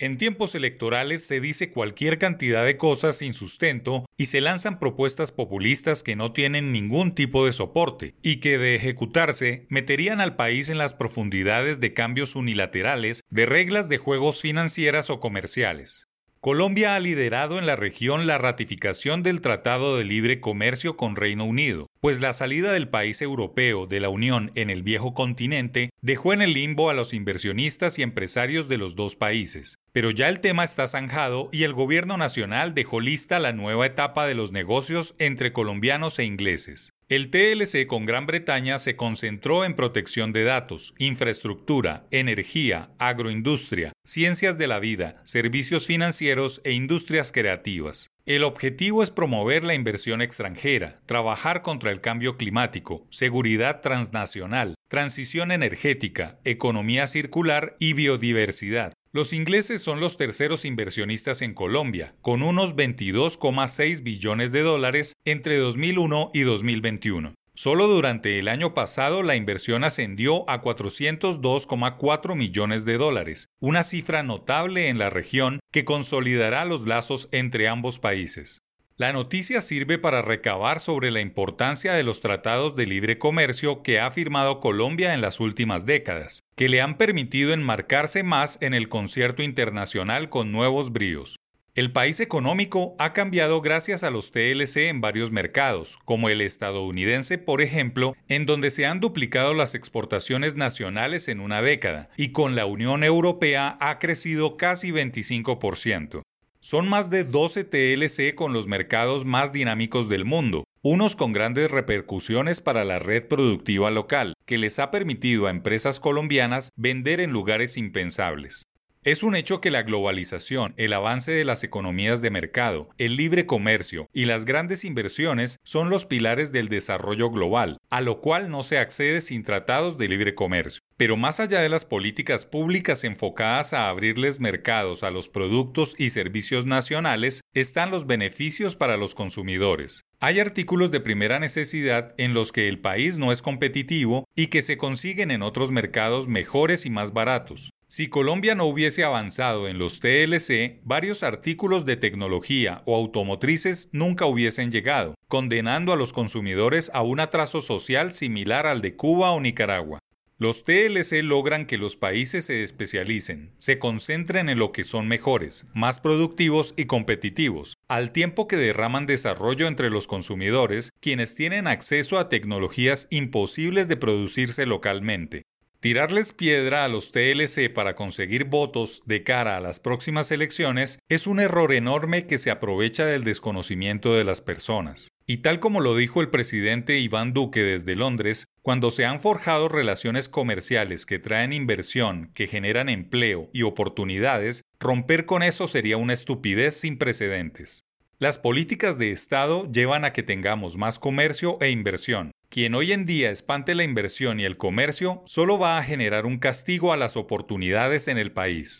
En tiempos electorales se dice cualquier cantidad de cosas sin sustento y se lanzan propuestas populistas que no tienen ningún tipo de soporte y que de ejecutarse meterían al país en las profundidades de cambios unilaterales de reglas de juegos financieras o comerciales. Colombia ha liderado en la región la ratificación del Tratado de Libre Comercio con Reino Unido, pues la salida del país europeo de la Unión en el viejo continente dejó en el limbo a los inversionistas y empresarios de los dos países. Pero ya el tema está zanjado y el gobierno nacional dejó lista la nueva etapa de los negocios entre colombianos e ingleses. El TLC con Gran Bretaña se concentró en protección de datos, infraestructura, energía, agroindustria, ciencias de la vida, servicios financieros e industrias creativas. El objetivo es promover la inversión extranjera, trabajar contra el cambio climático, seguridad transnacional, transición energética, economía circular y biodiversidad. Los ingleses son los terceros inversionistas en Colombia, con unos 22,6 billones de dólares entre 2001 y 2021. Solo durante el año pasado la inversión ascendió a 402,4 millones de dólares, una cifra notable en la región que consolidará los lazos entre ambos países. La noticia sirve para recabar sobre la importancia de los tratados de libre comercio que ha firmado Colombia en las últimas décadas, que le han permitido enmarcarse más en el concierto internacional con nuevos bríos. El país económico ha cambiado gracias a los TLC en varios mercados, como el estadounidense, por ejemplo, en donde se han duplicado las exportaciones nacionales en una década, y con la Unión Europea ha crecido casi 25%. Son más de 12 TLC con los mercados más dinámicos del mundo, unos con grandes repercusiones para la red productiva local, que les ha permitido a empresas colombianas vender en lugares impensables. Es un hecho que la globalización, el avance de las economías de mercado, el libre comercio y las grandes inversiones son los pilares del desarrollo global, a lo cual no se accede sin tratados de libre comercio. Pero más allá de las políticas públicas enfocadas a abrirles mercados a los productos y servicios nacionales, están los beneficios para los consumidores. Hay artículos de primera necesidad en los que el país no es competitivo y que se consiguen en otros mercados mejores y más baratos. Si Colombia no hubiese avanzado en los TLC, varios artículos de tecnología o automotrices nunca hubiesen llegado, condenando a los consumidores a un atraso social similar al de Cuba o Nicaragua. Los TLC logran que los países se especialicen, se concentren en lo que son mejores, más productivos y competitivos, al tiempo que derraman desarrollo entre los consumidores, quienes tienen acceso a tecnologías imposibles de producirse localmente. Tirarles piedra a los TLC para conseguir votos de cara a las próximas elecciones es un error enorme que se aprovecha del desconocimiento de las personas. Y tal como lo dijo el presidente Iván Duque desde Londres, cuando se han forjado relaciones comerciales que traen inversión, que generan empleo y oportunidades, romper con eso sería una estupidez sin precedentes. Las políticas de Estado llevan a que tengamos más comercio e inversión. Quien hoy en día espante la inversión y el comercio solo va a generar un castigo a las oportunidades en el país.